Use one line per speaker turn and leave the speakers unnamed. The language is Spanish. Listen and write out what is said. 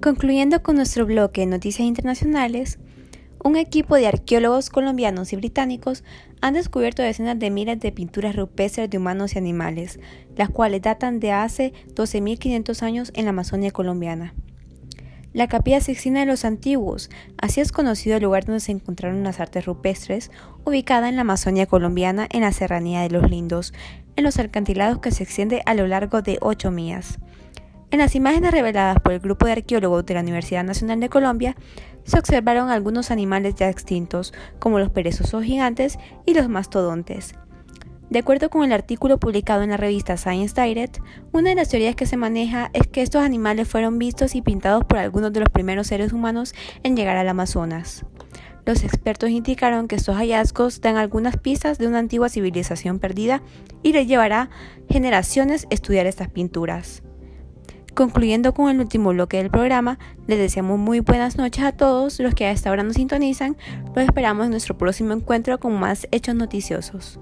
Concluyendo con nuestro bloque de noticias internacionales, un equipo de arqueólogos colombianos y británicos han descubierto decenas de miles de pinturas rupestres de humanos y animales, las cuales datan de hace 12.500 años en la Amazonia colombiana. La Capilla Sixtina de los Antiguos, así es conocido el lugar donde se encontraron las artes rupestres, ubicada en la Amazonia colombiana en la Serranía de los Lindos, en los alcantilados que se extiende a lo largo de 8 millas. En las imágenes reveladas por el grupo de arqueólogos de la Universidad Nacional de Colombia, se observaron algunos animales ya extintos, como los perezosos gigantes y los mastodontes. De acuerdo con el artículo publicado en la revista Science Direct, una de las teorías que se maneja es que estos animales fueron vistos y pintados por algunos de los primeros seres humanos en llegar al Amazonas. Los expertos indicaron que estos hallazgos dan algunas pistas de una antigua civilización perdida y les llevará generaciones estudiar estas pinturas. Concluyendo con el último bloque del programa, les deseamos muy buenas noches a todos los que a esta hora nos sintonizan. Los esperamos en nuestro próximo encuentro con más hechos noticiosos.